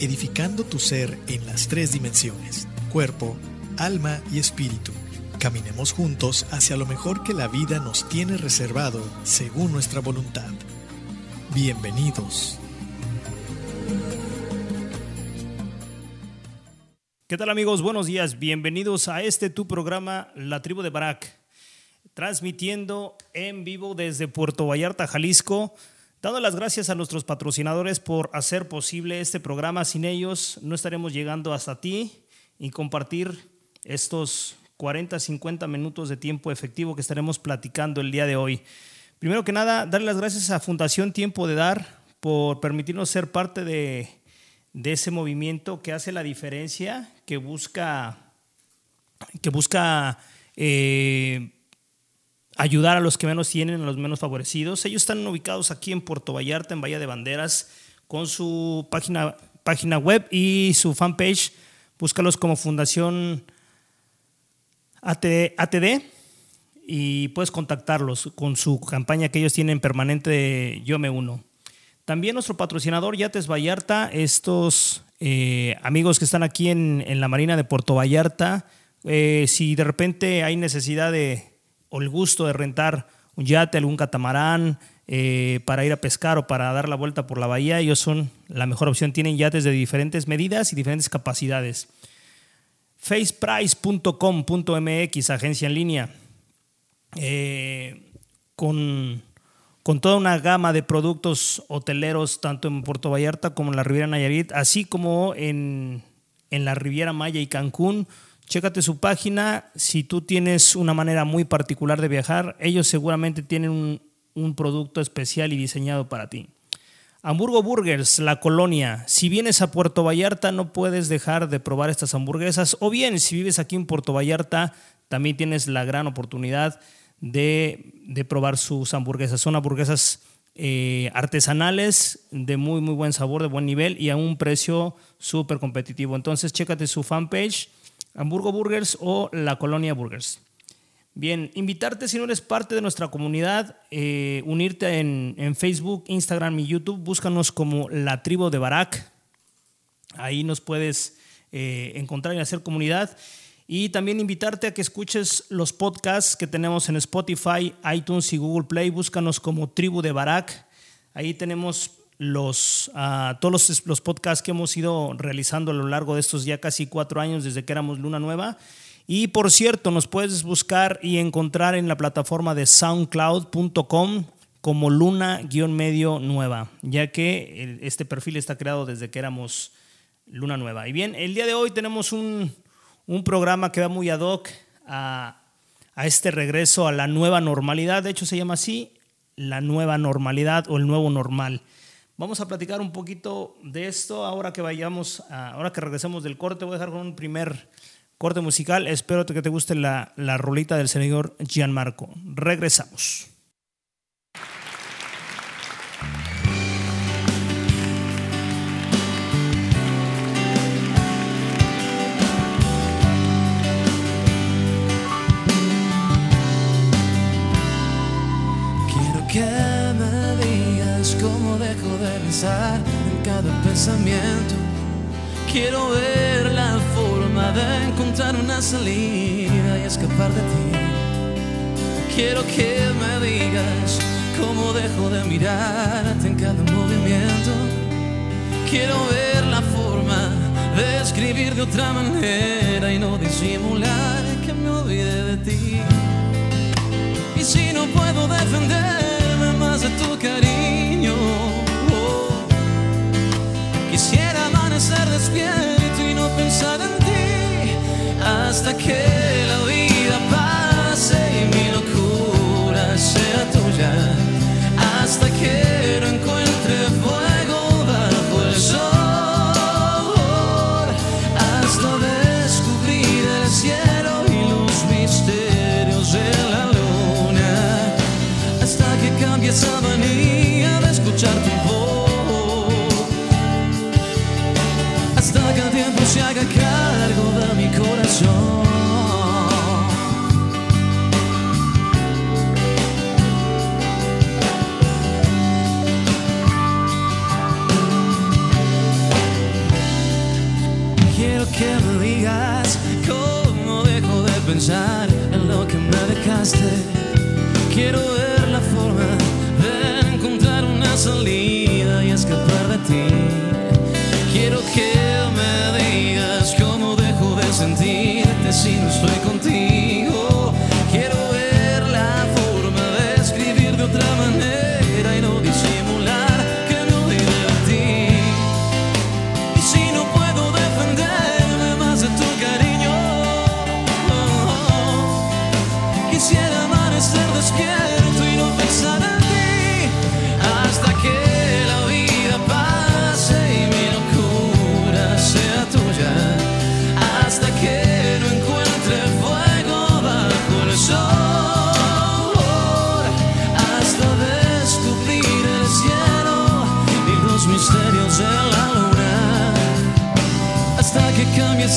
Edificando tu ser en las tres dimensiones, cuerpo, alma y espíritu. Caminemos juntos hacia lo mejor que la vida nos tiene reservado según nuestra voluntad. Bienvenidos. ¿Qué tal amigos? Buenos días. Bienvenidos a este tu programa La Tribu de Barak, transmitiendo en vivo desde Puerto Vallarta, Jalisco. Dando las gracias a nuestros patrocinadores por hacer posible este programa. Sin ellos no estaremos llegando hasta ti y compartir estos 40, 50 minutos de tiempo efectivo que estaremos platicando el día de hoy. Primero que nada, darle las gracias a Fundación Tiempo de Dar por permitirnos ser parte de, ese movimiento que hace la diferencia, que busca, que busca eh, ayudar a los que menos tienen, a los menos favorecidos. Ellos están ubicados aquí en Puerto Vallarta, en Bahía de Banderas, con su página, página web y su fanpage. Búscalos como Fundación ATD y puedes contactarlos con su campaña que ellos tienen permanente de Yo Me Uno. También nuestro patrocinador Yates Vallarta, estos eh, amigos que están aquí en, en, la Marina de Puerto Vallarta, eh, si de repente hay necesidad de, o el gusto de rentar un yate, algún catamarán, eh, para ir a pescar o para dar la vuelta por la bahía, ellos son la mejor opción. Tienen yates de diferentes medidas y diferentes capacidades. faceprice.com.mx, agencia en línea, eh, con, con toda una gama de productos hoteleros, tanto en Puerto Vallarta como en la Riviera Nayarit, así como en, en la Riviera Maya y Cancún. Chécate su página. Si tú tienes una manera muy particular de viajar, ellos seguramente tienen un, un producto especial y diseñado para ti. Hamburgo Burgers, la colonia. Si vienes a Puerto Vallarta, no puedes dejar de probar estas hamburguesas. O bien, si vives aquí en Puerto Vallarta, también tienes la gran oportunidad de, de probar sus hamburguesas. Son hamburguesas eh, artesanales de muy, muy buen sabor, de buen nivel y a un precio súper competitivo. Entonces, chécate su fanpage Hamburgo Burgers o La Colonia Burgers. Bien, invitarte si no eres parte de nuestra comunidad, eh, unirte en, Facebook, Instagram y YouTube, búscanos como La Tribu de Barak. Ahí nos puedes eh, encontrar y hacer comunidad. Y también invitarte a que escuches los podcasts que tenemos en Spotify, iTunes y Google Play. Búscanos como Tribu de Barak. Ahí tenemos los, uh, todos los, los, podcasts que hemos ido realizando a lo largo de estos ya casi cuatro años desde que éramos Luna Nueva. Y por cierto, nos puedes buscar y encontrar en la plataforma de soundcloud.com como Luna-medio nueva, ya que este perfil está creado desde que éramos Luna Nueva. Y bien, el día de hoy tenemos un, un programa que va muy ad hoc a, a este regreso a la nueva normalidad. De hecho, se llama así, la nueva normalidad o el nuevo normal. Vamos a platicar un poquito de esto ahora que vayamos, a, ahora que regresemos del corte. Voy a dejar con un primer corte musical. Espero que te guste la, la rolita del señor Gianmarco. Regresamos. care pensar en cada pensamiento. Quiero ver la forma de encontrar una salida y escapar de ti. Quiero que me digas cómo dejo de mirarte en cada movimiento. Quiero ver la forma de escribir de otra manera y no disimular que me olvide de ti. Y si no puedo defenderme más de tu cariño, quisiera amanecer despierto y no pensar en ti hasta que la vida pase y mi locura sea tuya. Hasta que pensar en lo que me dejaste. Quiero ver la forma de encontrar una salida y escapar de ti. Quiero que me digas cómo dejo de sentirte si no estoy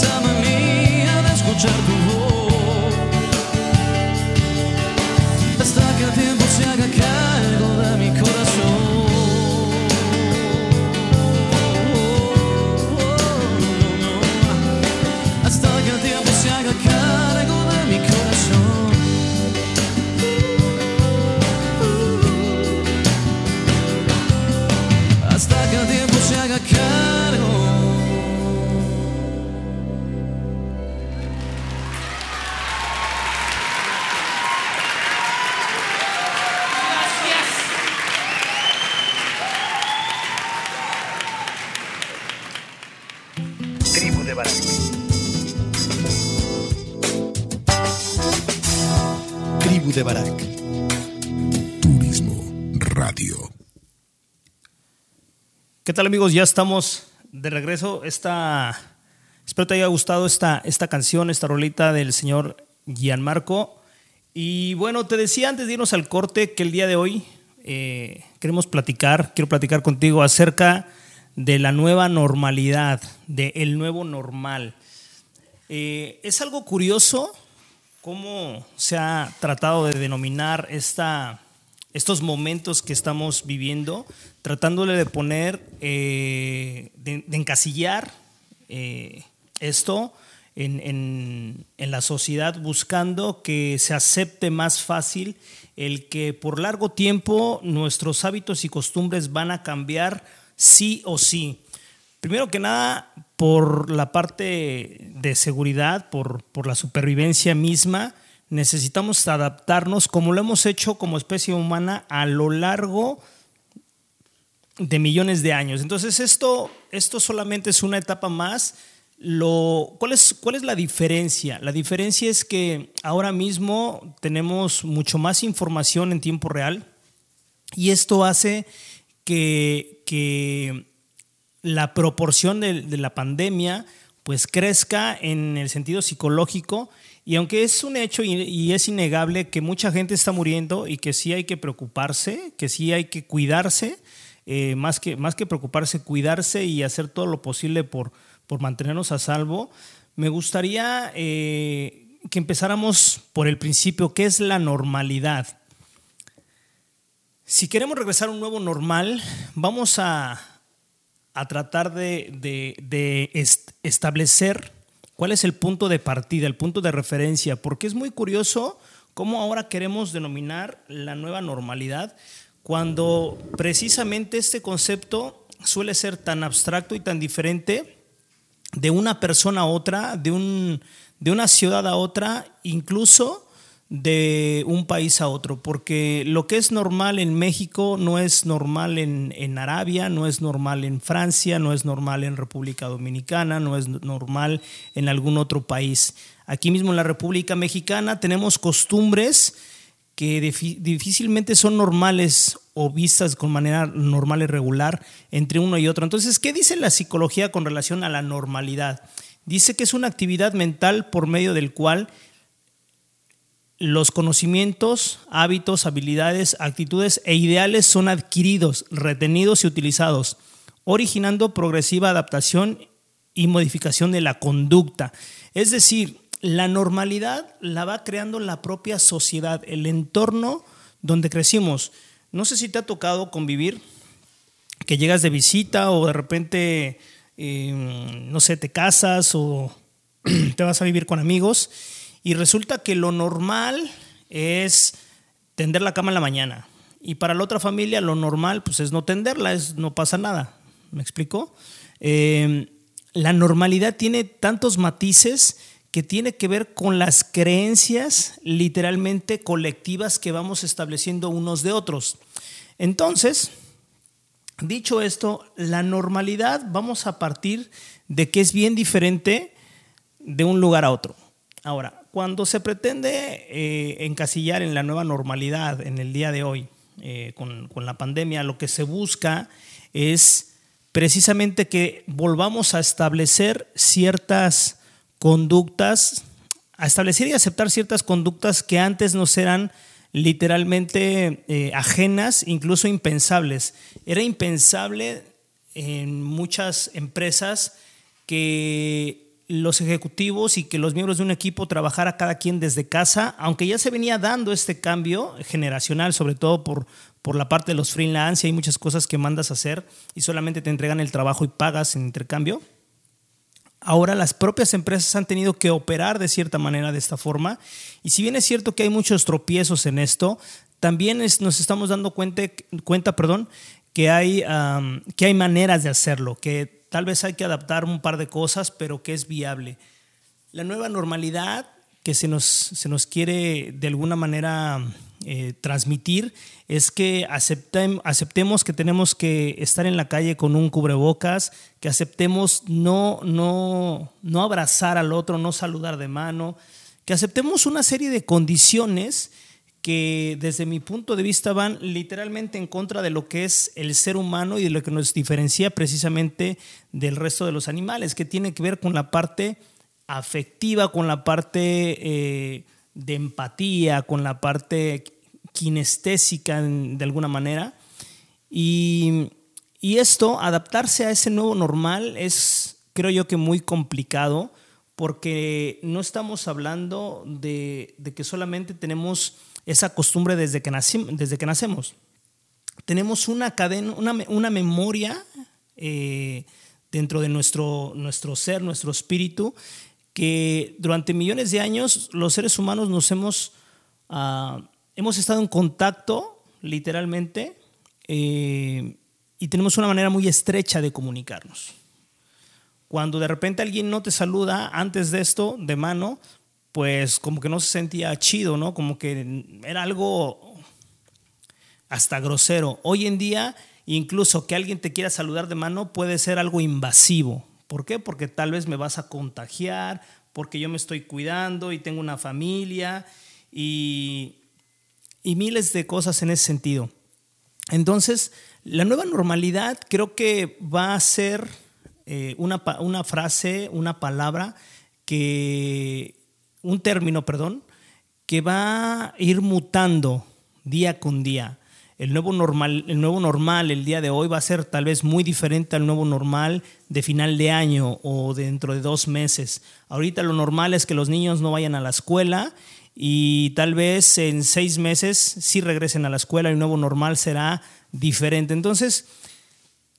esa manía de escuchar tu ¿Qué tal amigos? Ya estamos de regreso. Esta, espero te haya gustado esta, esta canción, esta rolita del señor Gianmarco. Y bueno, te decía antes de irnos al corte que el día de hoy eh, queremos platicar, quiero platicar contigo acerca de la nueva normalidad, del nuevo normal. Eh, es algo curioso cómo se ha tratado de denominar esta, estos momentos que estamos viviendo, tratándole de poner, eh, de, encasillar eh, esto en, en- en la sociedad, buscando que se acepte más fácil el que por largo tiempo nuestros hábitos y costumbres van a cambiar sí o sí. Primero que nada, por la parte de seguridad, por, por la supervivencia misma, necesitamos adaptarnos como lo hemos hecho como especie humana a lo largo de millones de años. Entonces esto, esto solamente es una etapa más. Lo, ¿cuál, es, ¿Cuál es la diferencia? La diferencia es que ahora mismo tenemos mucho más información en tiempo real y esto hace que, que la proporción de, de la pandemia pues crezca en el sentido psicológico y aunque es un hecho y, es innegable que mucha gente está muriendo y que sí hay que preocuparse, que sí hay que cuidarse, eh, más, que, más que preocuparse, cuidarse y hacer todo lo posible por, por mantenernos a salvo, me gustaría eh, que empezáramos por el principio, ¿qué es la normalidad? Si queremos regresar a un nuevo normal, vamos a, a tratar de, de- de est- establecer cuál es el punto de partida, el punto de referencia, porque es muy curioso cómo ahora queremos denominar la nueva normalidad cuando precisamente este concepto suele ser tan abstracto y tan diferente de una persona a otra, de, un, de una ciudad a otra, incluso de un país a otro, porque lo que es normal en México no es normal en, en Arabia, no es normal en Francia, no es normal en República Dominicana, no es normal en algún otro país. Aquí mismo en la República Mexicana tenemos costumbres que difícilmente son normales o vistas con manera normal y regular entre uno y otro. Entonces, ¿qué dice la psicología con relación a la normalidad? Dice que es una actividad mental por medio del cual los conocimientos, hábitos, habilidades, actitudes e ideales son adquiridos, retenidos y utilizados, originando progresiva adaptación y modificación de la conducta. Es decir, la normalidad la va creando la propia sociedad, el entorno donde crecimos. No sé si te ha tocado convivir, que llegas de visita o de repente, eh, no sé, te casas o te vas a vivir con amigos y resulta que lo normal es tender la cama en la mañana. Y para la otra familia lo normal pues es no tenderla, es, no pasa nada. ¿Me explico? Eh, la normalidad tiene tantos matices que tiene que ver con las creencias literalmente colectivas que vamos estableciendo unos de otros. Entonces, dicho esto, la normalidad vamos a partir de que es bien diferente de un lugar a otro. Ahora, cuando se pretende eh, encasillar en la nueva normalidad en el día de hoy, eh, con, con la pandemia, lo que se busca es precisamente que volvamos a establecer ciertas conductas, a establecer y aceptar ciertas conductas que antes nos eran literalmente eh, ajenas, incluso impensables. Era impensable en muchas empresas que los ejecutivos y que los miembros de un equipo trabajara cada quien desde casa, aunque ya se venía dando este cambio generacional, sobre todo por, por la parte de los freelance, y hay muchas cosas que mandas a hacer y solamente te entregan el trabajo y pagas en intercambio. Ahora las propias empresas han tenido que operar de cierta manera de esta forma y si bien es cierto que hay muchos tropiezos en esto, también es- nos estamos dando cuenta, cuenta perdón, que, hay, am, que hay maneras de hacerlo, que tal vez hay que adaptar un par de cosas, pero que es viable. La nueva normalidad que se nos, se nos quiere de alguna manera eh, transmitir es que aceptem- aceptemos que tenemos que estar en la calle con un cubrebocas, que aceptemos no, no, no abrazar al otro, no saludar de mano, que aceptemos una serie de condiciones que desde mi punto de vista van literalmente en contra de lo que es el ser humano y de lo que nos diferencia precisamente del resto de los animales, que tiene que ver con la parte afectiva, con la parte eh, de empatía, con la parte kinestésica de alguna manera. Y, y esto, adaptarse a ese nuevo normal es, creo yo que muy complicado porque no estamos hablando de, de que solamente tenemos esa costumbre desde que, desde que nacemos. Tenemos una cadena, una, una memoria eh, dentro de nuestro, nuestro ser, nuestro espíritu, que durante millones de años los seres humanos nos hemos, ah, hemos estado en contacto, literalmente, eh, y tenemos una manera muy estrecha de comunicarnos. Cuando de repente alguien no te saluda antes de esto, de mano, pues como que no se sentía chido, ¿no? Como que era algo hasta grosero. Hoy en día, incluso que alguien te quiera saludar de mano puede ser algo invasivo. ¿Por qué? Porque tal vez me vas a contagiar, porque yo me estoy cuidando y tengo una familia y, y miles de cosas en ese sentido. Entonces, la nueva normalidad creo que va a ser eh, una, una frase, una palabra que, un término, perdón, que va a ir mutando día con día. El nuevo, normal, el nuevo normal el día de hoy va a ser tal vez muy diferente al nuevo normal de final de año o dentro de dos meses. Ahorita lo normal es que los niños no vayan a la escuela y tal vez en seis meses sí regresen a la escuela y el nuevo normal será diferente. Entonces,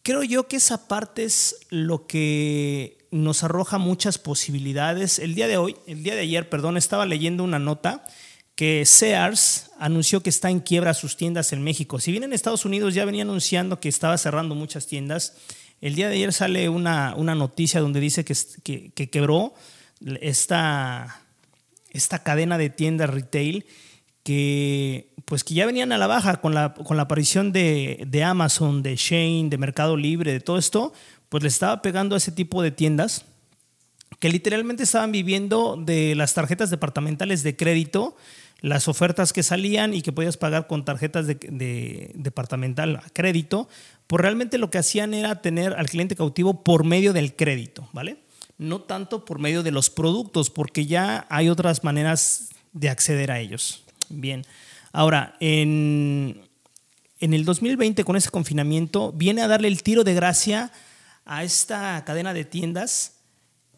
creo yo que esa parte es lo que nos arroja muchas posibilidades. El día de hoy, el día de ayer, perdón, estaba leyendo una nota que Sears anunció que está en quiebra sus tiendas en México. Si bien en Estados Unidos ya venía anunciando que estaba cerrando muchas tiendas, el día de ayer sale una, una noticia donde dice que, que, que quebró esta, esta cadena de tiendas retail que pues que ya venían a la baja con la, con la aparición de, de, Amazon, de Shane, de Mercado Libre, de todo esto, pues le estaba pegando a ese tipo de tiendas que literalmente estaban viviendo de las tarjetas departamentales de crédito, las ofertas que salían y que podías pagar con tarjetas de, de departamental a crédito, pues realmente lo que hacían era tener al cliente cautivo por medio del crédito, ¿vale? No tanto por medio de los productos, porque ya hay otras maneras de acceder a ellos. Bien. Ahora, en, en el 2020, con ese confinamiento, viene a darle el tiro de gracia a esta cadena de tiendas.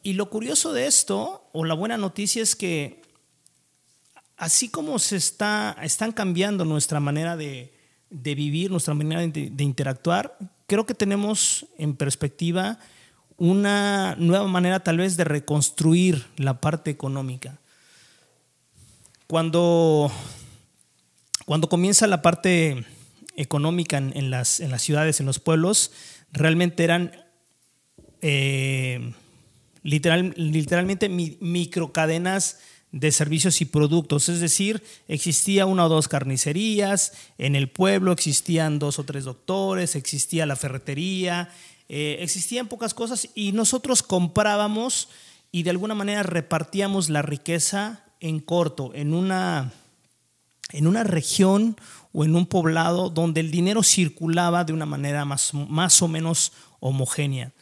Y lo curioso de esto, o la buena noticia, es que así como se está, están cambiando nuestra manera de, de vivir, nuestra manera de, interactuar, creo que tenemos en perspectiva una nueva manera tal vez de reconstruir la parte económica. Cuando, cuando comienza la parte económica en, las, en las ciudades, en los pueblos, realmente eran eh, literal, literalmente mi, microcadenas de servicios y productos, es decir, existía una o dos carnicerías, en el pueblo existían dos o tres doctores, existía la ferretería, eh, existían pocas cosas y nosotros comprábamos y de alguna manera repartíamos la riqueza en corto, en una, en una región o en un poblado donde el dinero circulaba de una manera más, más o menos homogénea.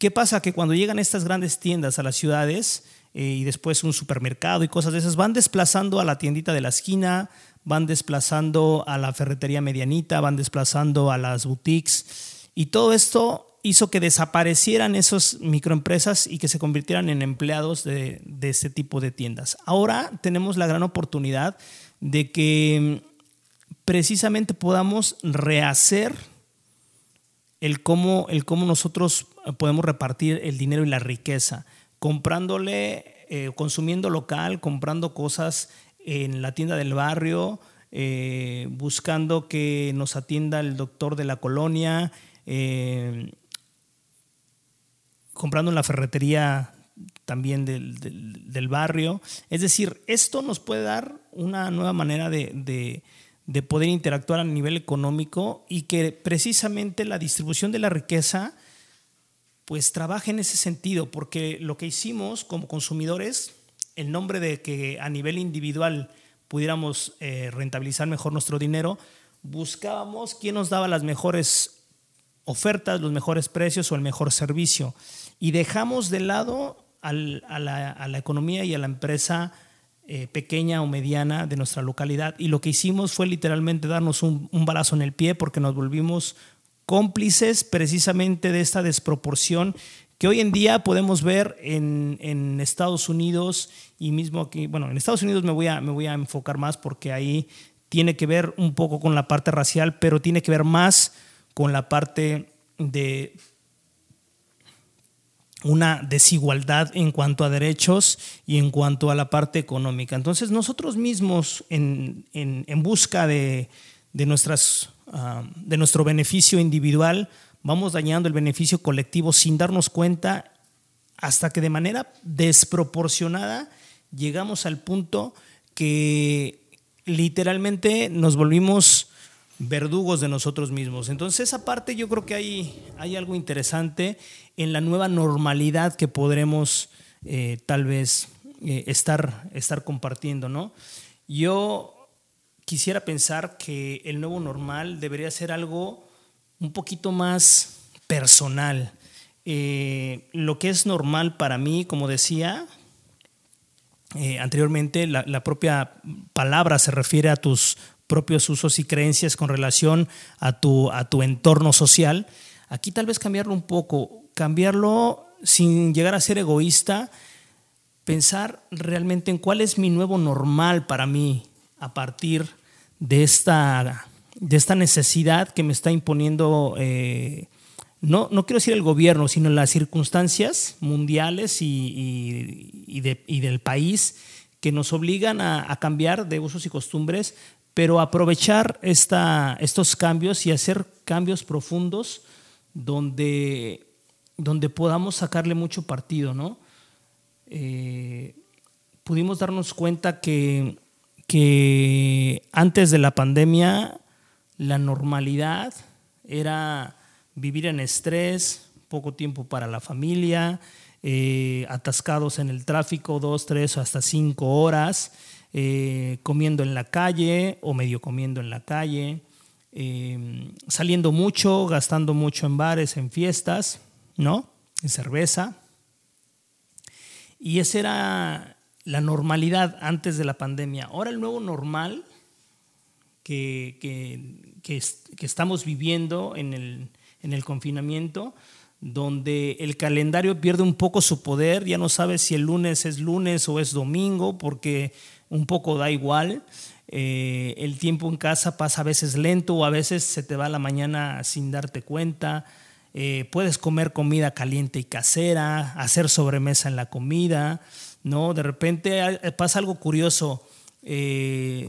¿Qué pasa? Que cuando llegan estas grandes tiendas a las ciudades eh, y después un supermercado y cosas de esas, van desplazando a la tiendita de la esquina, van desplazando a la ferretería medianita, van desplazando a las boutiques y todo esto hizo que desaparecieran esas microempresas y que se convirtieran en empleados de, de este tipo de tiendas. Ahora tenemos la gran oportunidad de que mm, precisamente podamos rehacer el cómo, el cómo nosotros podemos repartir el dinero y la riqueza, comprándole, eh, consumiendo local, comprando cosas en la tienda del barrio, eh, buscando que nos atienda el doctor de la colonia, eh, comprando en la ferretería también del, del, barrio. Es decir, esto nos puede dar una nueva manera de, de, poder interactuar a nivel económico y que precisamente la distribución de la riqueza pues trabaje en ese sentido, porque lo que hicimos como consumidores, el nombre de que a nivel individual pudiéramos eh, rentabilizar mejor nuestro dinero, buscábamos quién nos daba las mejores ofertas, los mejores precios o el mejor servicio y dejamos de lado al, a, la, a, la, economía y a la empresa eh, pequeña o mediana de nuestra localidad. Y lo que hicimos fue literalmente darnos un, un balazo en el pie porque nos volvimos cómplices precisamente de esta desproporción que hoy en día podemos ver en, en, Estados Unidos y mismo aquí, bueno, en Estados Unidos me voy, a, me voy a enfocar más porque ahí tiene que ver un poco con la parte racial, pero tiene que ver más con la parte de una desigualdad en cuanto a derechos y en cuanto a la parte económica. Entonces nosotros mismos en, en, en busca de, de, nuestras, uh, de nuestro beneficio individual vamos dañando el beneficio colectivo sin darnos cuenta hasta que de manera desproporcionada llegamos al punto que literalmente nos volvimos verdugos de nosotros mismos. Entonces esa parte yo creo que hay, hay algo interesante en la nueva normalidad que podremos eh, tal vez eh, estar, estar compartiendo. ¿no? Yo quisiera pensar que el nuevo normal debería ser algo un poquito más personal. Eh, lo que es normal para mí, como decía, eh, anteriormente, la, propia palabra se refiere a tus propios usos y creencias con relación a tu, a tu entorno social. Aquí tal vez cambiarlo un poco, cambiarlo sin llegar a ser egoísta, pensar realmente en cuál es mi nuevo normal para mí a partir de esta, de esta necesidad que me está imponiendo eh, no, no quiero decir el gobierno, sino las circunstancias mundiales y, y- y de- y del país que nos obligan a, a cambiar de usos y costumbres, pero aprovechar esta, estos cambios y hacer cambios profundos donde, donde podamos sacarle mucho partido, ¿no? Eh, pudimos darnos cuenta que, que antes de la pandemia la normalidad era vivir en estrés, poco tiempo para la familia, eh, atascados en el tráfico dos, tres hasta cinco horas, eh, comiendo en la calle o medio comiendo en la calle, eh, saliendo mucho, gastando mucho en bares, en fiestas, ¿no? En cerveza. Y esa era la normalidad antes de la pandemia. Ahora el nuevo normal que, que- que es- que estamos viviendo en el, en el confinamiento, donde el calendario pierde un poco su poder, ya no sabes si el lunes es lunes o es domingo, porque un poco da igual. Eh, el tiempo en casa pasa a veces lento o a veces se te va la mañana sin darte cuenta. Eh, puedes comer comida caliente y casera, hacer sobremesa en la comida, ¿no? De repente pasa algo curioso. Eh,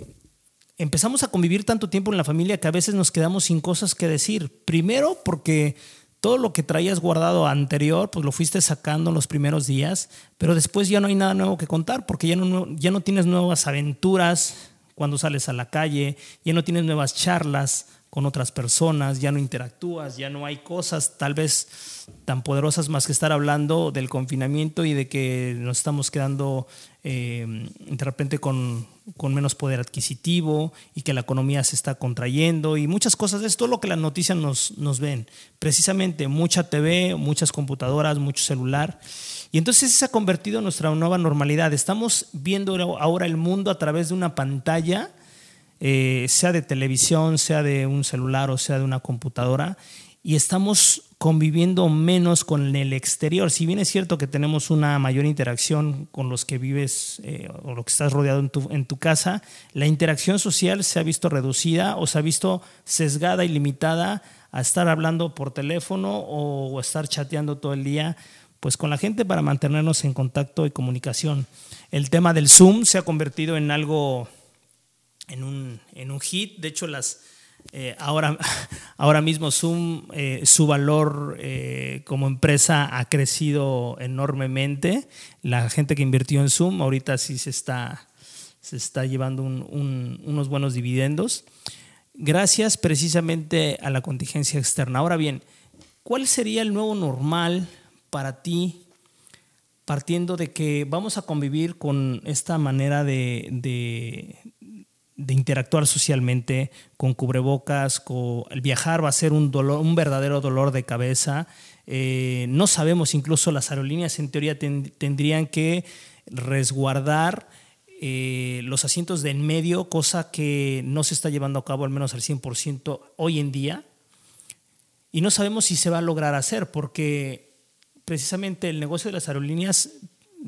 empezamos a convivir tanto tiempo en la familia que a veces nos quedamos sin cosas que decir. Primero porque todo lo que traías guardado anterior, pues lo fuiste sacando en los primeros días, pero después ya no hay nada nuevo que contar porque ya no, ya no tienes nuevas aventuras cuando sales a la calle, ya no tienes nuevas charlas con otras personas, ya no interactúas, ya no hay cosas tal vez tan poderosas más que estar hablando del confinamiento y de que nos estamos quedando eh, de repente con, con menos poder adquisitivo y que la economía se está contrayendo y muchas cosas. Es todo lo que las noticias nos, nos ven. Precisamente mucha TV, muchas computadoras, mucho celular. Y entonces se ha convertido en nuestra nueva normalidad. Estamos viendo ahora el mundo a través de una pantalla eh, sea de televisión, sea de un celular o sea de una computadora, y estamos conviviendo menos con el exterior. Si bien es cierto que tenemos una mayor interacción con los que vives eh, o lo que estás rodeado en tu, casa, la interacción social se ha visto reducida o se ha visto sesgada y limitada a estar hablando por teléfono o estar chateando todo el día pues con la gente para mantenernos en contacto y comunicación. El tema del Zoom se ha convertido en algo en un, en un hit. De hecho, las, eh, ahora, ahora mismo Zoom, eh, su valor eh, como empresa ha crecido enormemente. La gente que invirtió en Zoom ahorita sí se está, se está llevando un- un- unos buenos dividendos. Gracias precisamente a la contingencia externa. Ahora bien, ¿cuál sería el nuevo normal para ti partiendo de que vamos a convivir con esta manera de- de interactuar socialmente con cubrebocas, con, el viajar va a ser un, dolor, un verdadero dolor de cabeza. Eh, no sabemos, incluso las aerolíneas en teoría ten- tendrían que resguardar eh, los asientos de en medio, cosa que no se está llevando a cabo al menos al 100% hoy en día. Y no sabemos si se va a lograr hacer, porque precisamente el negocio de las aerolíneas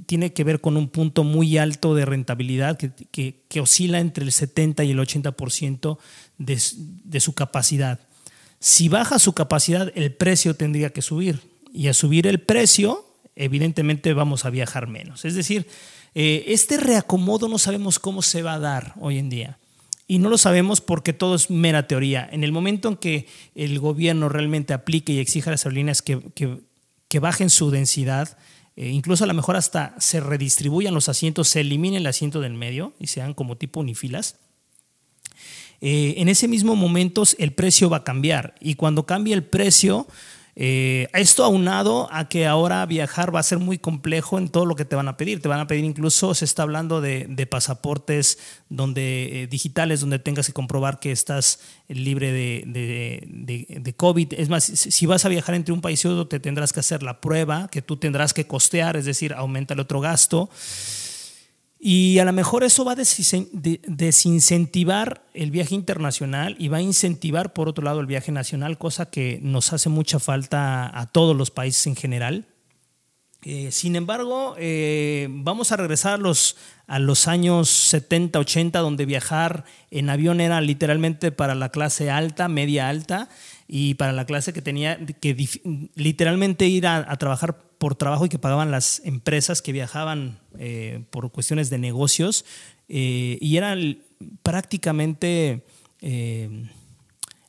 tiene que ver con un punto muy alto de rentabilidad que, que- oscila entre el 70 y el 80% de, de su capacidad. Si baja su capacidad, el precio tendría que subir. Y a subir el precio, evidentemente vamos a viajar menos. Es decir, eh, este reacomodo no sabemos cómo se va a dar hoy en día. Y no lo sabemos porque todo es mera teoría. En el momento en que el gobierno realmente aplique y exija a las aerolíneas que, que- que bajen su densidad, eh, incluso a lo mejor hasta se redistribuyan los asientos, se elimine el asiento del medio y sean como tipo unifilas, eh, en ese mismo momento el precio va a cambiar. Y cuando cambie el precio, eh, esto aunado a que ahora viajar va a ser muy complejo en todo lo que te van a pedir. Te van a pedir incluso, se está hablando de, de pasaportes donde, eh, digitales donde tengas que comprobar que estás libre de, de- de- COVID. Es más, si vas a viajar entre un país y otro, te tendrás que hacer la prueba que tú tendrás que costear, es decir, aumenta el otro gasto. Y a lo mejor eso va a desin- de- desincentivar el viaje internacional y va a incentivar, por otro lado, el viaje nacional, cosa que nos hace mucha falta a todos los países en general. Eh, sin embargo, eh, vamos a regresar a los, a los años 70, 80, donde viajar en avión era literalmente para la clase alta, media alta. y para la clase que tenía que literalmente ir a trabajar por trabajo y que pagaban las empresas que viajaban eh, por cuestiones de negocios eh, y era prácticamente eh,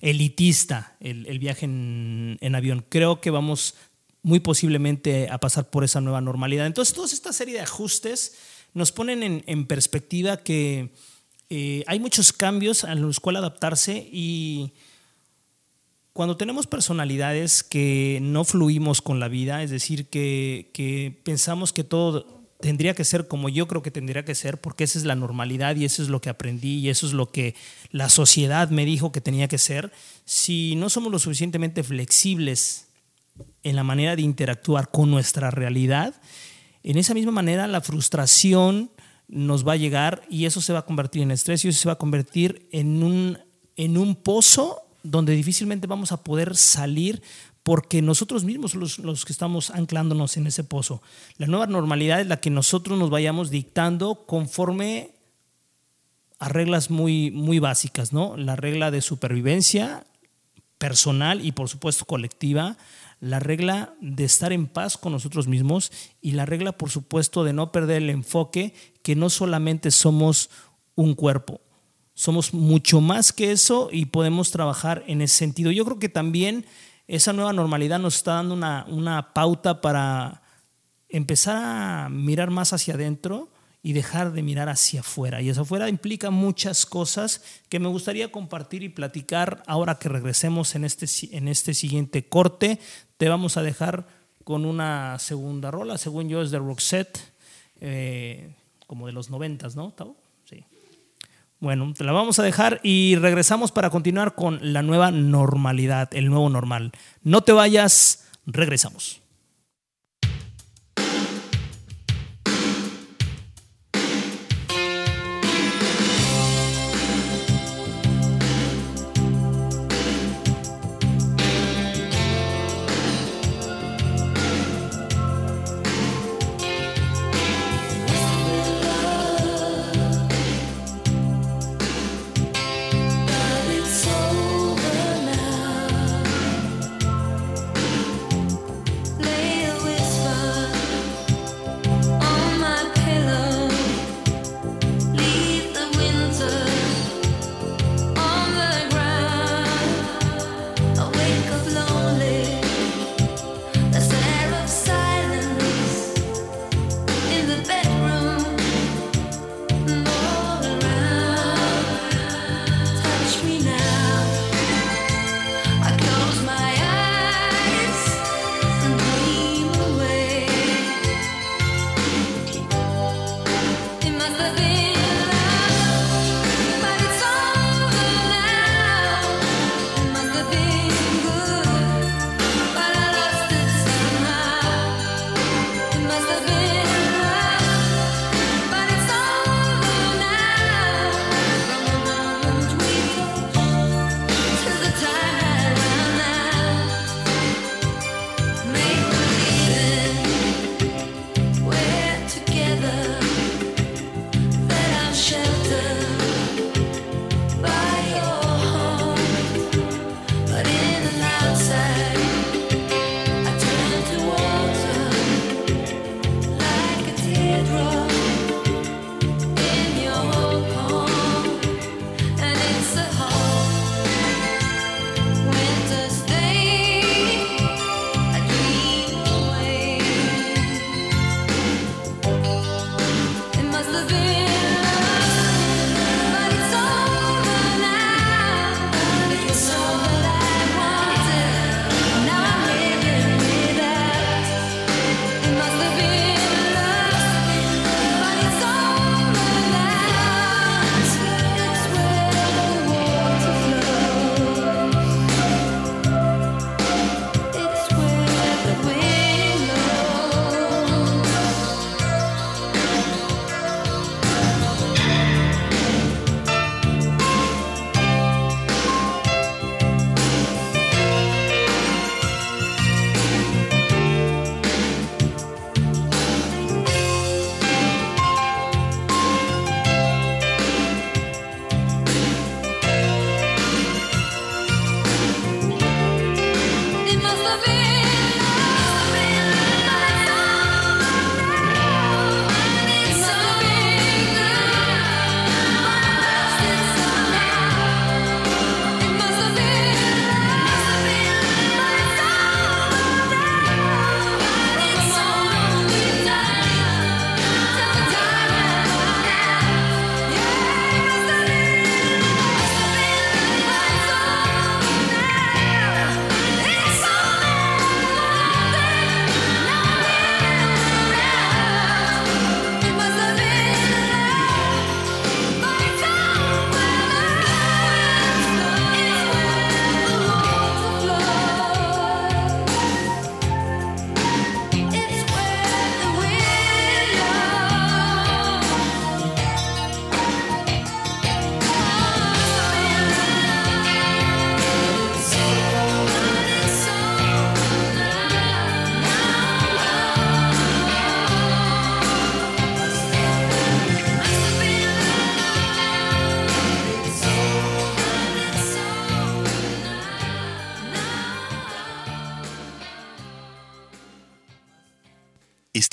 elitista el, viaje en, avión. Creo que vamos muy posiblemente a pasar por esa nueva normalidad. Entonces, toda esta serie de ajustes nos ponen en, en perspectiva que hay muchos cambios a los cuales adaptarse y cuando tenemos personalidades que no fluimos con la vida, es decir, que, que pensamos que todo tendría que ser como yo creo que tendría que ser, porque esa es la normalidad y eso es lo que aprendí y eso es lo que la sociedad me dijo que tenía que ser, si no somos lo suficientemente flexibles en la manera de interactuar con nuestra realidad, en esa misma manera la frustración nos va a llegar y eso se va a convertir en estrés y eso se va a convertir en un, en un pozo donde difícilmente vamos a poder salir porque nosotros mismos los, los que estamos anclándonos en ese pozo. La nueva normalidad es la que nosotros nos vayamos dictando conforme a reglas muy, muy básicas, ¿no? La regla de supervivencia personal y por supuesto colectiva, la regla de estar en paz con nosotros mismos y la regla por supuesto de no perder el enfoque que no solamente somos un cuerpo, somos mucho más que eso y podemos trabajar en ese sentido. Yo creo que también esa nueva normalidad nos está dando una, una pauta para empezar a mirar más hacia adentro y dejar de mirar hacia afuera. Y hacia afuera implica muchas cosas que me gustaría compartir y platicar ahora que regresemos en este, en este siguiente corte. Te vamos a dejar con una segunda rola, según yo es de Roxette, eh, como de los noventas, ¿no, Tavo? Bueno, te la vamos a dejar y regresamos para continuar con la nueva normalidad, el nuevo normal. No te vayas, regresamos.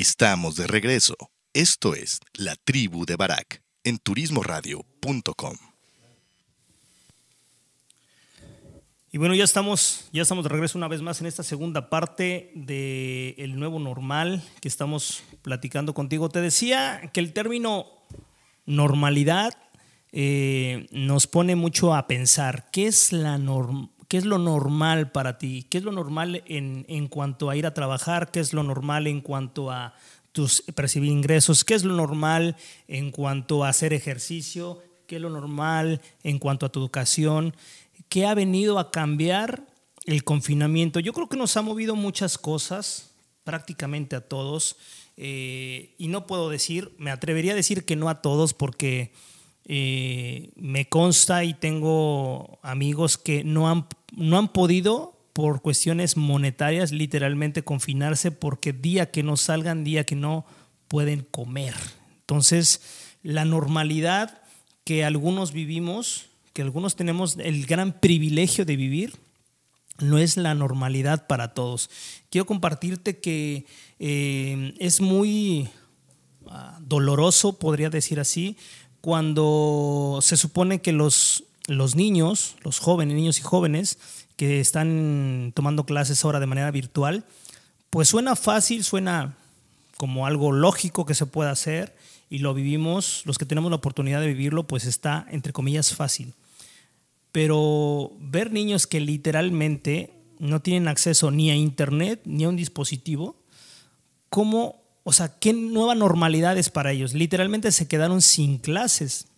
Estamos de regreso. Esto es La Tribu de Barak en turismoradio.com. Y bueno, ya estamos, ya estamos de regreso una vez más en esta segunda parte del el nuevo normal que estamos platicando contigo. Te decía que el término normalidad eh, nos pone mucho a pensar qué es, la norm- qué es lo normal para ti, qué es lo normal en, en cuanto a ir a trabajar, qué es lo normal en cuanto a tus percibir ingresos, qué es lo normal en cuanto a hacer ejercicio, qué es lo normal en cuanto a tu educación, qué ha venido a cambiar el confinamiento. Yo creo que nos ha movido muchas cosas, prácticamente a todos, eh, y no puedo decir, me atrevería a decir que no a todos porque eh, me consta y tengo amigos que no han, no han podido por cuestiones monetarias literalmente confinarse porque día que no salgan, día que no pueden comer. Entonces, la normalidad que algunos vivimos, que algunos tenemos el gran privilegio de vivir, no es la normalidad para todos. Quiero compartirte que eh, es muy ah, doloroso, podría decir así, cuando se supone que los, los niños, los jóvenes, niños y jóvenes que están tomando clases ahora de manera virtual, pues suena fácil, suena como algo lógico que se puede hacer y lo vivimos, los que tenemos la oportunidad de vivirlo, pues está entre comillas fácil. Pero ver niños que literalmente no tienen acceso ni a internet ni a un dispositivo, ¿cómo, o sea, qué nueva normalidad es para ellos? Literalmente se quedaron sin clases.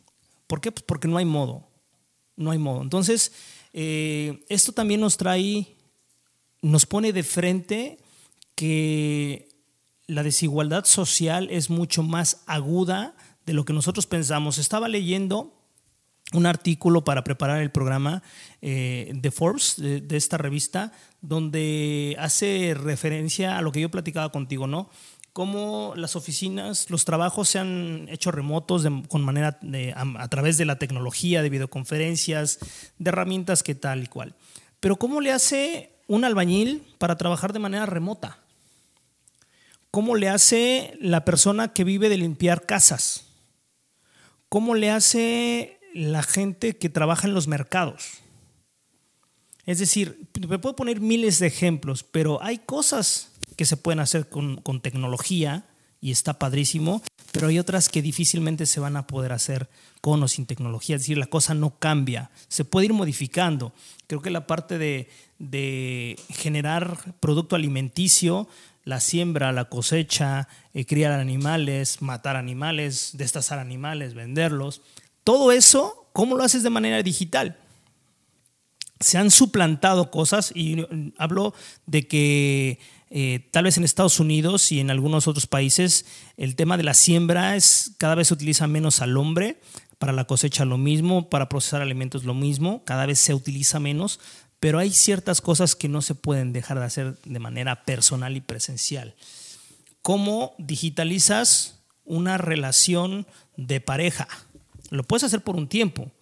¿Por qué? Pues porque no hay modo. No hay modo. Entonces, eh, esto también nos trae, nos pone de frente que la desigualdad social es mucho más aguda de lo que nosotros pensamos. Estaba leyendo un artículo para preparar el programa eh, de Forbes, de, de esta revista, donde hace referencia a lo que yo platicaba contigo, ¿no? Cómo las oficinas, los trabajos se han hecho remotos con manera de- a, a través de la tecnología, de videoconferencias, de herramientas que tal y cual. Pero ¿cómo le hace un albañil para trabajar de manera remota? ¿Cómo le hace la persona que vive de limpiar casas? ¿Cómo le hace la gente que trabaja en los mercados? Es decir, me puedo poner miles de ejemplos, pero hay cosas que se pueden hacer con, tecnología y está padrísimo, pero hay otras que difícilmente se van a poder hacer con o sin tecnología. Es decir, la cosa no cambia, se puede ir modificando. Creo que la parte de, de generar producto alimenticio, la siembra, la cosecha, eh, criar animales, matar animales, destazar animales, venderlos, todo eso, ¿cómo lo haces de manera digital? Se han suplantado cosas y mm, hablo de que eh, tal vez en Estados Unidos y en algunos otros países el tema de la siembra es cada vez se utiliza menos al hombre para la cosecha lo mismo para procesar alimentos lo mismo cada vez se utiliza menos pero hay ciertas cosas que no se pueden dejar de hacer de manera personal y presencial. Cómo digitalizas una relación de pareja lo puedes hacer por un tiempo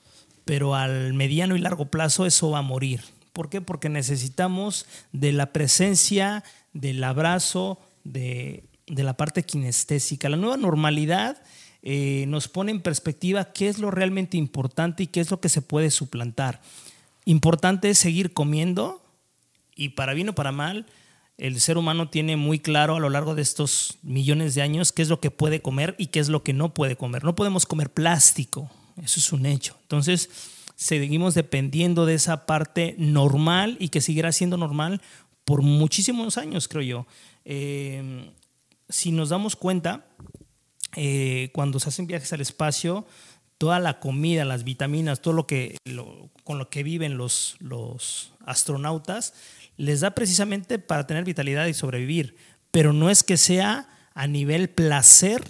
pero al mediano y largo plazo eso va a morir. ¿Por qué? Porque necesitamos de la presencia, del abrazo, de, de la parte kinestésica. La nueva normalidad eh, nos pone en perspectiva qué es lo realmente importante y qué es lo que se puede suplantar. Importante es seguir comiendo y para bien o para mal, el ser humano tiene muy claro a lo largo de estos millones de años qué es lo que puede comer y qué es lo que no puede comer. No podemos comer plástico. Eso es un hecho. Entonces, seguimos dependiendo de esa parte normal y que seguirá siendo normal por muchísimos años, creo yo. Eh, si nos damos cuenta, eh, cuando se hacen viajes al espacio, toda la comida, las vitaminas, todo lo que con lo que viven los, los astronautas, les da precisamente para tener vitalidad y sobrevivir. Pero no es que sea a nivel placer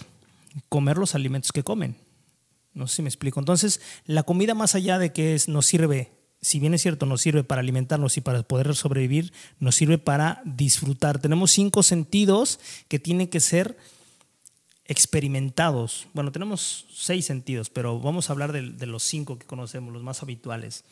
comer los alimentos que comen. No sé si me explico. Entonces, la comida más allá de que es, nos sirve, si bien es cierto, nos sirve para alimentarnos y para poder sobrevivir, nos sirve para disfrutar. Tenemos cinco sentidos que tienen que ser experimentados. Bueno, tenemos seis sentidos, pero vamos a hablar de, de los cinco que conocemos, los más habituales.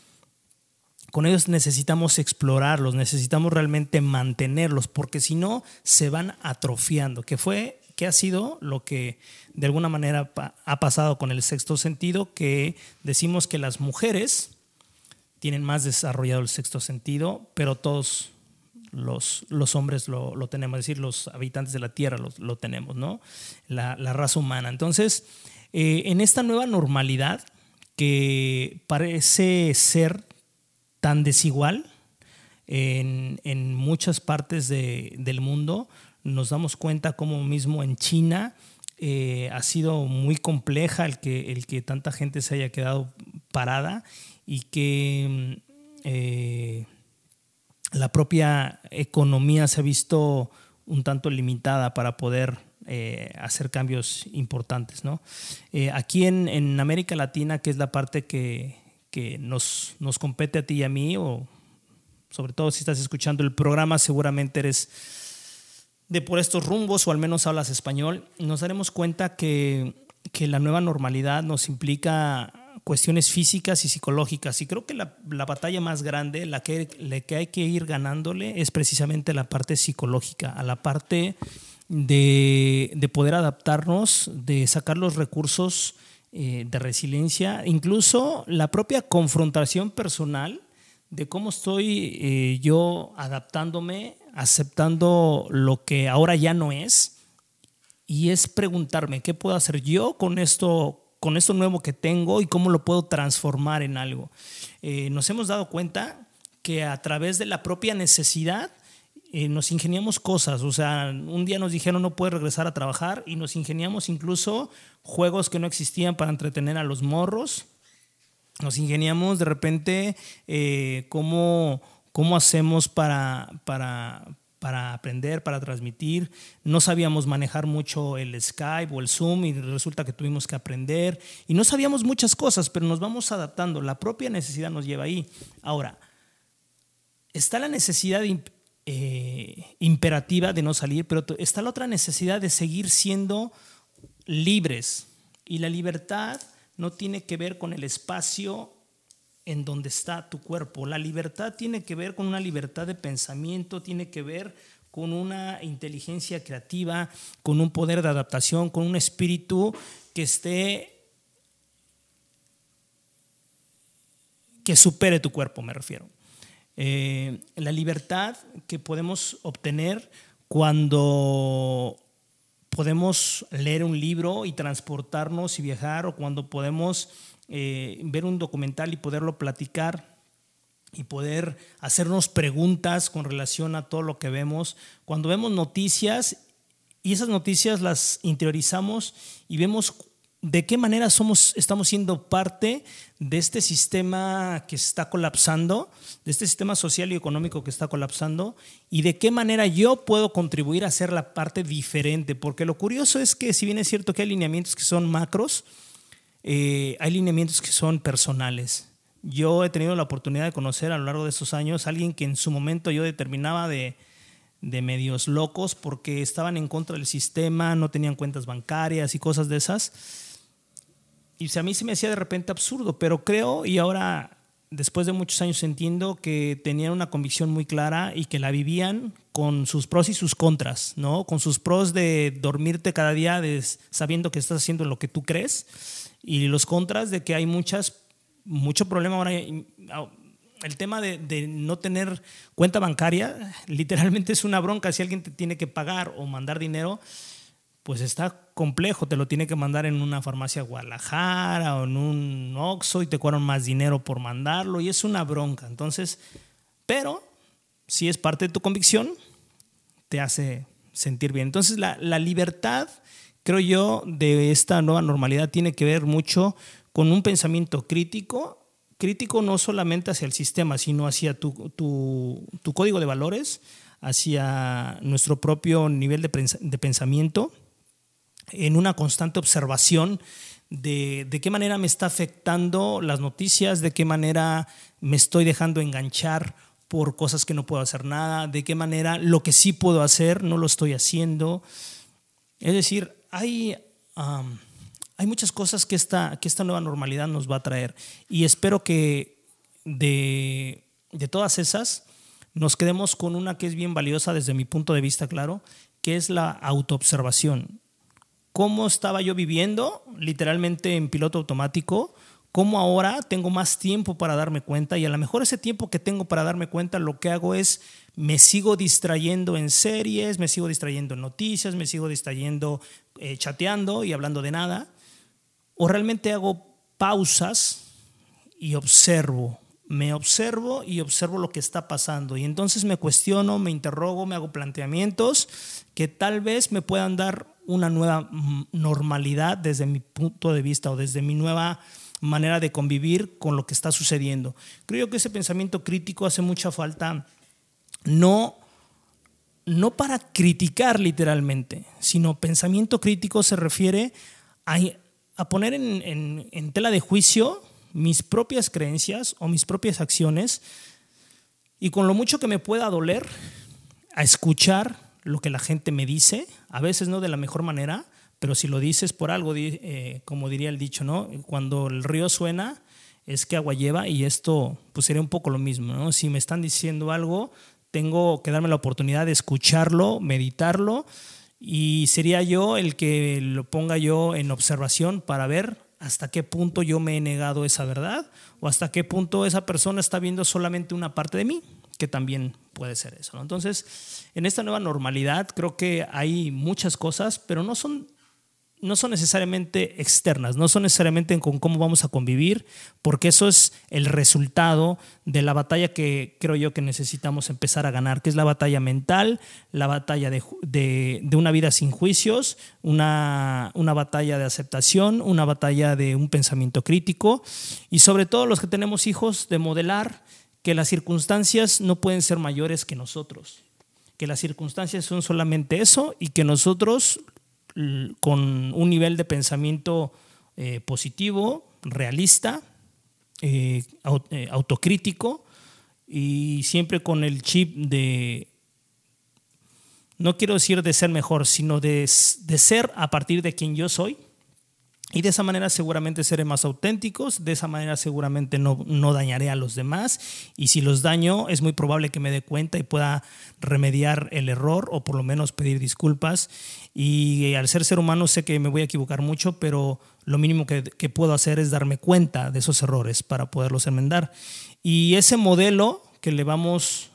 Con ellos necesitamos explorarlos, necesitamos realmente mantenerlos, porque si no, se van atrofiando, que fue, que ha sido lo que de alguna manera ha pasado con el sexto sentido, que decimos que las mujeres tienen más desarrollado el sexto sentido, pero todos los, los hombres lo, lo tenemos, es decir, los habitantes de la Tierra lo, lo tenemos, ¿no? La, la raza humana. Entonces, eh, en esta nueva normalidad que parece ser tan desigual en, en muchas partes de- del mundo, nos damos cuenta como mismo en China eh, ha sido muy compleja el que, el que tanta gente se haya quedado parada y que mm, eh, la propia economía se ha visto un tanto limitada para poder eh, hacer cambios importantes. ¿no? Eh, aquí en, en América Latina, que es la parte que, que nos, nos compete a ti y a mí, o sobre todo si estás escuchando el programa, seguramente eres de por estos rumbos o al menos hablas español, nos daremos cuenta que, que la nueva normalidad nos implica cuestiones físicas y psicológicas. Y creo que la, la batalla más grande, la que, la que hay que ir ganándole, es precisamente la parte psicológica, a la parte de, de poder adaptarnos, de sacar los recursos eh, de resiliencia, incluso la propia confrontación personal de cómo estoy eh, yo adaptándome, aceptando lo que ahora ya no es, y es preguntarme qué puedo hacer yo con esto, con esto nuevo que tengo y cómo lo puedo transformar en algo. Eh, nos hemos dado cuenta que a través de la propia necesidad eh, nos ingeniamos cosas, o sea, un día nos dijeron no puedes regresar a trabajar y nos ingeniamos incluso juegos que no existían para entretener a los morros, nos ingeniamos de repente eh, cómo, cómo hacemos para, para, para aprender, para transmitir. No sabíamos manejar mucho el Skype o el Zoom y resulta que tuvimos que aprender. Y no sabíamos muchas cosas, pero nos vamos adaptando. La propia necesidad nos lleva ahí. Ahora, está la necesidad eh, imperativa de no salir, pero está la otra necesidad de seguir siendo libres. Y la libertad no tiene que ver con el espacio en donde está tu cuerpo. La libertad tiene que ver con una libertad de pensamiento, tiene que ver con una inteligencia creativa, con un poder de adaptación, con un espíritu que esté que supere tu cuerpo, me refiero. Eh, la libertad que podemos obtener cuando podemos leer un libro y transportarnos y viajar, o cuando podemos eh, ver un documental y poderlo platicar y poder hacernos preguntas con relación a todo lo que vemos. Cuando vemos noticias y esas noticias las interiorizamos y vemos de qué manera somos, estamos siendo parte de este sistema que está colapsando, de este sistema social y económico que está colapsando, y de qué manera yo puedo contribuir a hacer la parte diferente. Porque lo curioso es que si bien es cierto que hay lineamientos que son macros, eh, hay lineamientos que son personales. Yo he tenido la oportunidad de conocer a lo largo de estos años a alguien que en su momento yo determinaba de, de medios locos porque estaban en contra del sistema, no tenían cuentas bancarias y cosas de esas. Y a mí se me hacía de repente absurdo, pero creo y ahora, después de muchos años, entiendo que tenían una convicción muy clara y que la vivían con sus pros y sus contras, ¿no? Con sus pros de dormirte cada día de- sabiendo que estás haciendo lo que tú crees y los contras de que hay muchas, mucho problema ahora. El tema de, no tener cuenta bancaria literalmente es una bronca. Si alguien te tiene que pagar o mandar dinero, pues está complejo, te lo tiene que mandar en una farmacia Guadalajara o en un Oxxo y te cobran más dinero por mandarlo y es una bronca. Entonces, pero si es parte de tu convicción, te hace sentir bien. Entonces, la libertad, creo yo, de esta nueva normalidad tiene que ver mucho con un pensamiento crítico, crítico no solamente hacia el sistema, sino hacia tu, tu- tu código de valores, hacia nuestro propio nivel de, de pensamiento, en una constante observación de, de qué manera me está afectando las noticias, de qué manera me estoy dejando enganchar por cosas que no puedo hacer nada, de qué manera lo que sí puedo hacer no lo estoy haciendo. Es decir, hay, hay muchas cosas que esta, que esta nueva normalidad nos va a traer y espero que de, de todas esas nos quedemos con una que es bien valiosa desde mi punto de vista, claro, que es la autoobservación. ¿Cómo estaba yo viviendo literalmente en piloto automático? ¿Cómo ahora tengo más tiempo para darme cuenta? Y a lo mejor ese tiempo que tengo para darme cuenta lo que hago es me sigo distrayendo en series, me sigo distrayendo en noticias, me sigo distrayendo eh, chateando y hablando de nada. O realmente hago pausas y observo. Me observo y observo lo que está pasando. Y entonces me cuestiono, me interrogo, me hago planteamientos que tal vez me puedan dar una nueva mm, normalidad desde mi punto de vista o desde mi nueva manera de convivir con lo que está sucediendo. Creo que ese pensamiento crítico hace mucha falta, no, no para criticar literalmente, sino pensamiento crítico se refiere a, a poner en, en- tela de juicio mis propias creencias o mis propias acciones y con lo mucho que me pueda doler, a escuchar lo que la gente me dice, a veces no de la mejor manera, pero si lo dices por algo, eh, como diría el dicho, ¿no? Cuando el río suena, es que agua lleva y esto pues sería un poco lo mismo, ¿no? Si me están diciendo algo, tengo que darme la oportunidad de escucharlo, meditarlo y sería yo el que lo ponga yo en observación para ver hasta qué punto yo me he negado esa verdad o hasta qué punto esa persona está viendo solamente una parte de mí, que también puede ser eso. ¿no? Entonces, en esta nueva normalidad creo que hay muchas cosas, pero no son no son necesariamente externas, no son necesariamente con cómo vamos a convivir, porque eso es el resultado de la batalla que creo yo que necesitamos empezar a ganar, que es la batalla mental, la batalla de, de- de una vida sin juicios, una, una batalla de aceptación, una batalla de un pensamiento crítico y sobre todo los que tenemos hijos de modelar que las circunstancias no pueden ser mayores que nosotros, que las circunstancias son solamente eso y que nosotros con un nivel de pensamiento eh, positivo, realista, eh, eh, autocrítico y siempre con el chip de, no quiero decir de ser mejor, sino de, de ser a partir de quien yo soy. Y de esa manera seguramente seré más auténticos, de esa manera seguramente no, no dañaré a los demás y si los daño es muy probable que me dé cuenta y pueda remediar el error o por lo menos pedir disculpas. Y al ser ser humano sé que me voy a equivocar mucho, pero lo mínimo que, que puedo hacer es darme cuenta de esos errores para poderlos enmendar. Y ese modelo que le vamos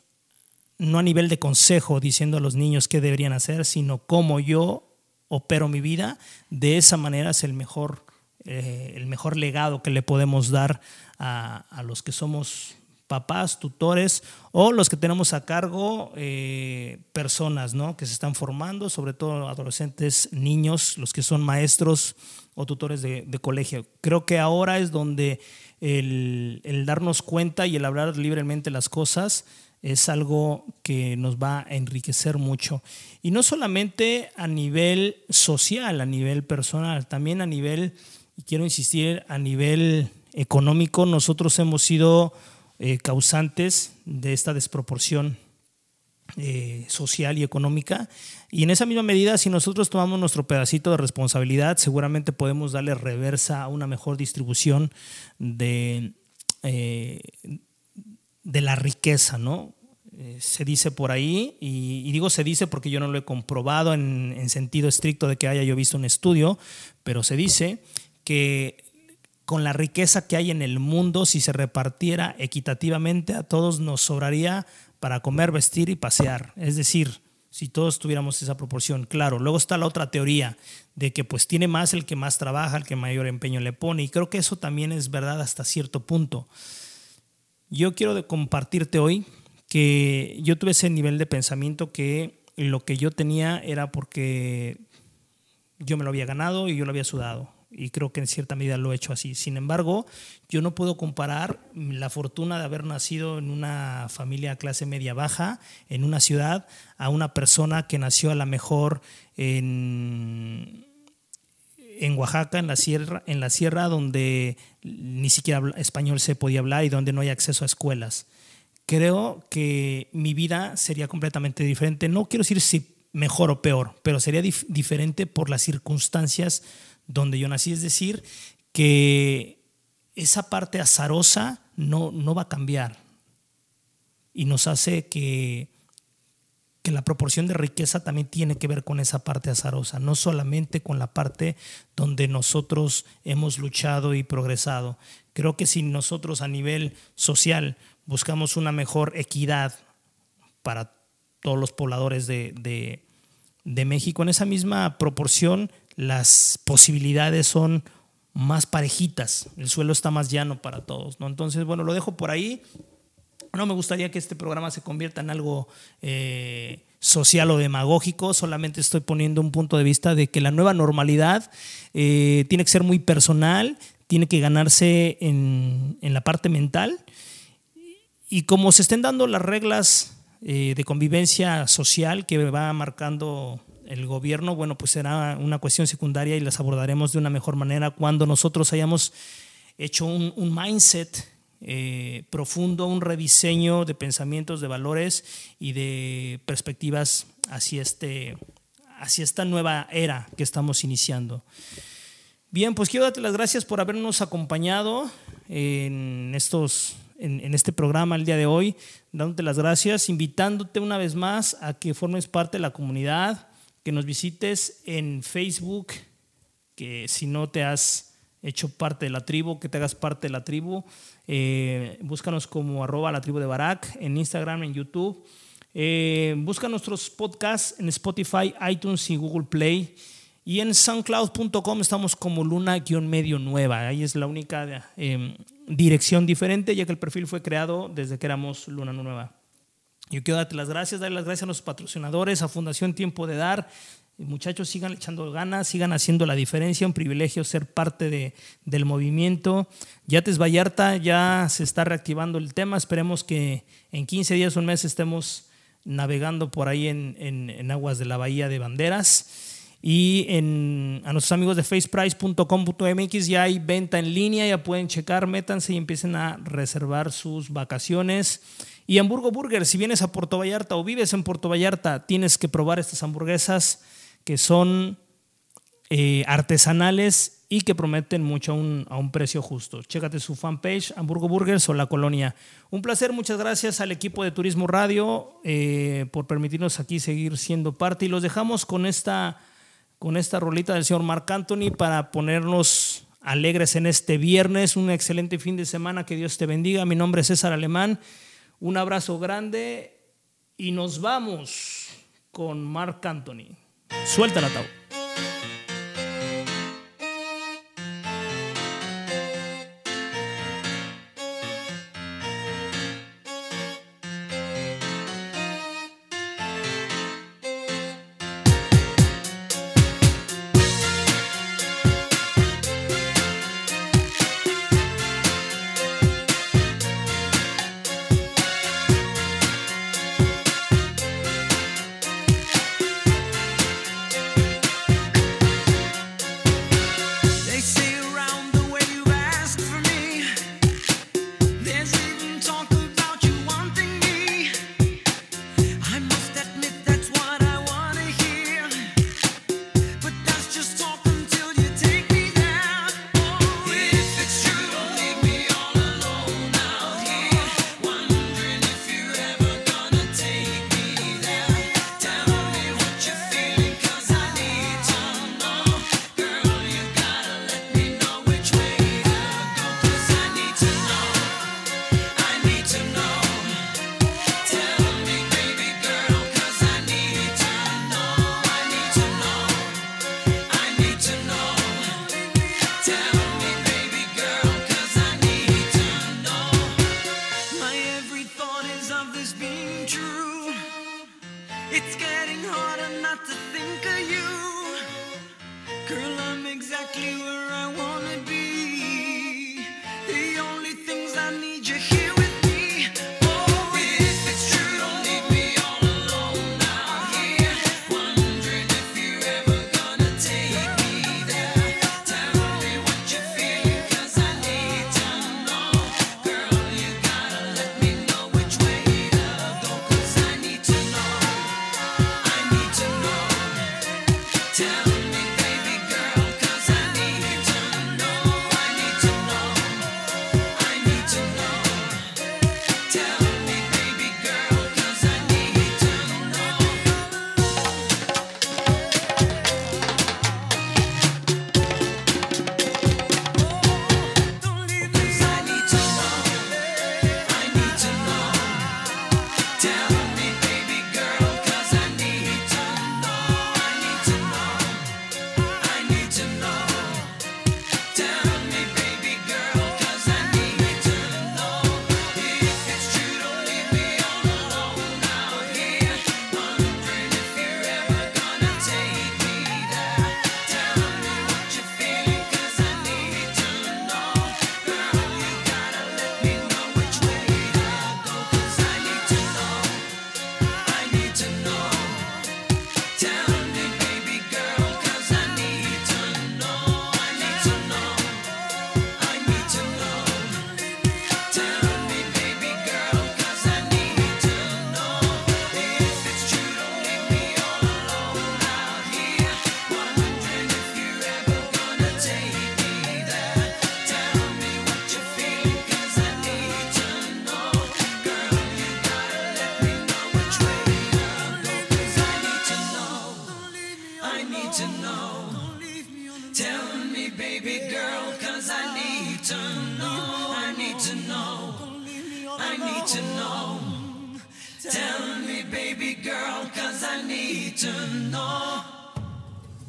no a nivel de consejo diciendo a los niños qué deberían hacer, sino cómo yo opero mi vida, de esa manera es el mejor, eh, el mejor legado que le podemos dar a, a los que somos papás, tutores o los que tenemos a cargo eh, personas ¿no? que se están formando, sobre todo adolescentes, niños, los que son maestros o tutores de, de colegio. Creo que ahora es donde el, el darnos cuenta y el hablar libremente las cosas es algo que nos va a enriquecer mucho. Y no solamente a nivel social, a nivel personal, también a nivel, y quiero insistir, a nivel económico, nosotros hemos sido eh, causantes de esta desproporción eh, social y económica. Y en esa misma medida, si nosotros tomamos nuestro pedacito de responsabilidad, seguramente podemos darle reversa a una mejor distribución de, eh, de la riqueza, ¿no? Eh, se dice por ahí, y, digo se dice porque yo no lo he comprobado en sentido estricto de que haya yo visto un estudio, pero se dice que con la riqueza que hay en el mundo, si se repartiera equitativamente, a todos nos sobraría para comer, vestir y pasear. Es decir, si todos tuviéramos esa proporción. Claro, luego está la otra teoría de que pues tiene más el que más trabaja, el que mayor empeño le pone y creo que eso también es verdad hasta cierto punto. Yo quiero compartirte hoy que yo tuve ese nivel de pensamiento que lo que yo tenía era porque yo me lo había ganado y yo lo había sudado. Y creo que en cierta medida lo he hecho así. Sin embargo, yo no puedo comparar la fortuna de haber nacido en una familia clase media baja, en una ciudad, a una persona que nació a la mejor en, en Oaxaca, en la sierra, en la sierra donde ni siquiera español se podía hablar y donde no hay acceso a escuelas. Creo que mi vida sería completamente diferente. No quiero decir si mejor o peor, pero sería dif- diferente por las circunstancias donde yo nací. Es decir, que esa parte azarosa no, no va a cambiar y nos hace que que la proporción de riqueza también tiene que ver con esa parte azarosa, no solamente con la parte donde nosotros hemos luchado y progresado. Creo que si nosotros a nivel social buscamos una mejor equidad para todos los pobladores de, de- México, en esa misma proporción las posibilidades son más parejitas, el suelo está más llano para todos. ¿no? Entonces, bueno, lo dejo por ahí. No me gustaría que este programa se convierta en algo eh, social o demagógico, solamente estoy poniendo un punto de vista de que la nueva normalidad eh, tiene que ser muy personal, tiene que ganarse en, en la parte mental. Y como se estén dando las reglas eh, de convivencia social que va marcando el gobierno, bueno, pues será una cuestión secundaria y las abordaremos de una mejor manera cuando nosotros hayamos hecho un, un mindset eh, profundo, un rediseño de pensamientos, de valores y de perspectivas hacia, este, hacia esta nueva era que estamos iniciando. Bien, pues quiero darte las gracias por habernos acompañado en, estos, en, en este programa el día de hoy, dándote las gracias, invitándote una vez más a que formes parte de la comunidad, que nos visites en Facebook, que si no te has hecho parte de la tribu, que te hagas parte de la tribu, eh, búscanos como arroba la tribu de Barak en Instagram, en YouTube. Eh, busca nuestros podcasts en Spotify, iTunes y Google Play. Y en soundcloud.com estamos como luna-medio nueva. Ahí es la única eh, dirección diferente, ya que el perfil fue creado desde que éramos Luna Nueva. Yo quiero darte las gracias, darle las gracias a los patrocinadores, a Fundación Tiempo de Dar. Muchachos, sigan echando ganas, sigan haciendo la diferencia. Un privilegio ser parte de, del movimiento. Yates Vallarta ya se está reactivando el tema. Esperemos que en 15 días, un mes, estemos navegando por ahí en, en, en aguas de la Bahía de Banderas. Y en, a nuestros amigos de faceprice.com.mx ya hay venta en línea, ya pueden checar, métanse y empiecen a reservar sus vacaciones. Y Hamburgo Burger, si vienes a Puerto Vallarta o vives en Puerto Vallarta, tienes que probar estas hamburguesas que son eh, artesanales y que prometen mucho a un, precio justo. Chécate su fanpage, Hamburgo Burgers o La Colonia. Un placer, muchas gracias al equipo de Turismo Radio eh, por permitirnos aquí seguir siendo parte y los dejamos con esta, con esta rolita del señor Marc Anthony para ponernos alegres en este viernes. Un excelente fin de semana, que Dios te bendiga. Mi nombre es César Alemán. Un abrazo grande y nos vamos con Marc Anthony. Suelta la tabla.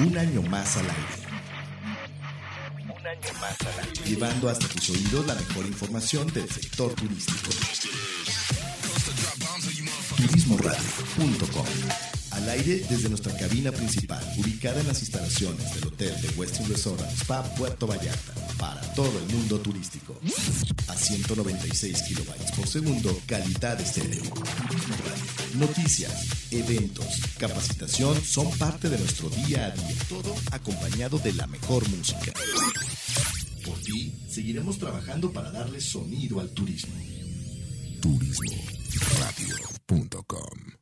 Un año más al aire. Un año más al aire. Llevando hasta tus oídos la mejor información del sector turístico. Turismoradio.com Al aire desde nuestra cabina principal, ubicada en las instalaciones del Hotel de Westin Resort Spa Puerto Vallarta, para todo el mundo turístico. A 196 kilobytes por segundo, calidad estéreo. Turismo. Noticias, eventos, capacitación son parte de nuestro día a día, todo acompañado de la mejor música. Por ti, seguiremos trabajando para darle sonido al turismo. Turismoradio.com